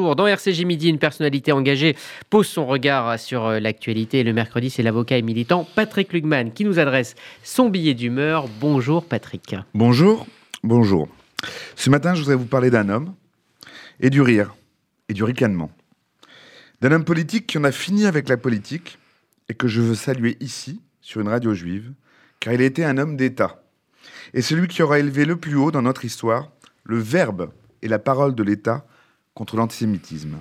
dans RCJ Midi, une personnalité engagée pose son regard sur euh, l'actualité. Le mercredi, c'est l'avocat et militant Patrick Lugman qui nous adresse son billet d'humeur. Bonjour Patrick. Bonjour, bonjour. Ce matin, je voudrais vous parler d'un homme et du rire et du ricanement. D'un homme politique qui en a fini avec la politique et que je veux saluer ici, sur une radio juive, car il a été un homme d'État. Et celui qui aura élevé le plus haut dans notre histoire le verbe et la parole de l'État contre l'antisémitisme.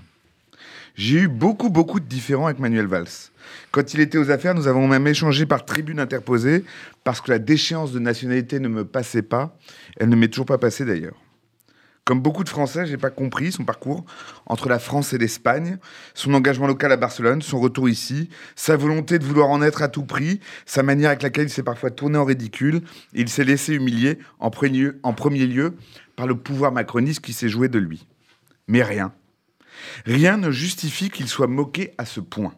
J'ai eu beaucoup, beaucoup de différends avec Manuel Valls. Quand il était aux affaires, nous avons même échangé par tribune interposée parce que la déchéance de nationalité ne me passait pas. Elle ne m'est toujours pas passée d'ailleurs. Comme beaucoup de Français, j'ai pas compris son parcours entre la France et l'Espagne, son engagement local à Barcelone, son retour ici, sa volonté de vouloir en être à tout prix, sa manière avec laquelle il s'est parfois tourné en ridicule. il s'est laissé humilier en premier, lieu par le pouvoir macroniste qui s'est joué de lui. Mais rien. Rien ne justifie qu'il soit moqué à ce point.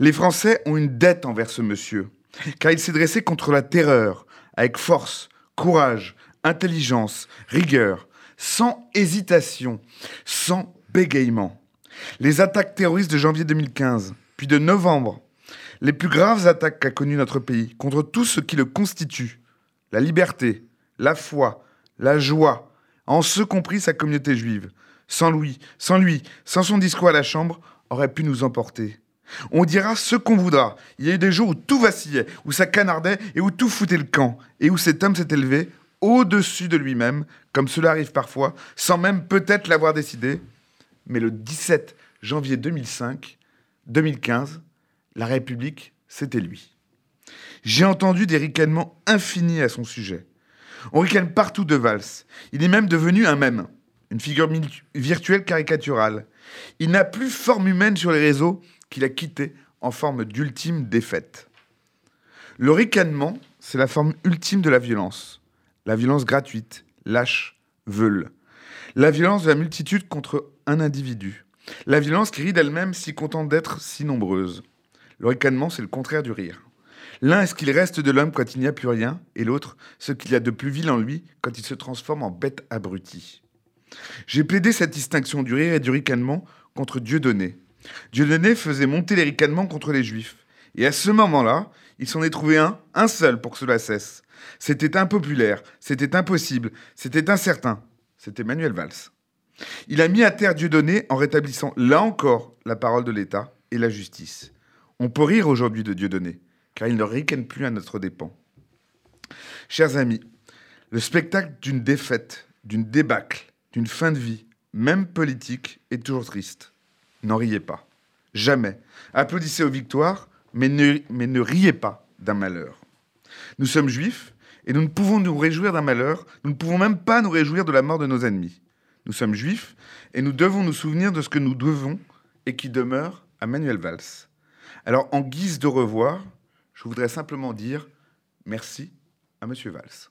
Les Français ont une dette envers ce monsieur, car il s'est dressé contre la terreur, avec force, courage, intelligence, rigueur, sans hésitation, sans bégaiement. Les attaques terroristes de janvier 2015, puis de novembre, les plus graves attaques qu'a connues notre pays contre tout ce qui le constitue, la liberté, la foi, la joie, en ce compris sa communauté juive, sans lui, sans lui, sans son discours à la Chambre, aurait pu nous emporter. On dira ce qu'on voudra. Il y a eu des jours où tout vacillait, où ça canardait et où tout foutait le camp, et où cet homme s'est élevé au-dessus de lui-même, comme cela arrive parfois, sans même peut-être l'avoir décidé. Mais le 17 janvier 2005, 2015, la République, c'était lui. J'ai entendu des ricanements infinis à son sujet. On ricane partout de Valls. Il est même devenu un mème, une figure virtuelle caricaturale. Il n'a plus forme humaine sur les réseaux qu'il a quitté en forme d'ultime défaite. Le ricanement, c'est la forme ultime de la violence la violence gratuite, lâche, veule. La violence de la multitude contre un individu. La violence qui rit d'elle-même si contente d'être si nombreuse. Le ricanement, c'est le contraire du rire. L'un est ce qu'il reste de l'homme quand il n'y a plus rien, et l'autre, ce qu'il y a de plus vil en lui quand il se transforme en bête abrutie. J'ai plaidé cette distinction du rire et du ricanement contre Dieudonné. Dieudonné faisait monter les ricanements contre les juifs. Et à ce moment-là, il s'en est trouvé un, un seul pour que cela cesse. C'était impopulaire, c'était impossible, c'était incertain. C'était Manuel Valls. Il a mis à terre Dieudonné en rétablissant là encore la parole de l'État et la justice. On peut rire aujourd'hui de Dieudonné, car il ne ricane plus à notre dépens. Chers amis, le spectacle d'une défaite, d'une débâcle, d'une fin de vie, même politique, est toujours triste. N'en riez pas. Jamais. Applaudissez aux victoires, mais ne, riez pas d'un malheur. Nous sommes juifs et nous ne pouvons nous réjouir d'un malheur, nous ne pouvons même pas nous réjouir de la mort de nos ennemis. Nous sommes juifs et nous devons nous souvenir de ce que nous devons et qui demeure à Manuel Valls. Alors, en guise de revoir, je voudrais simplement dire merci à Monsieur Valls.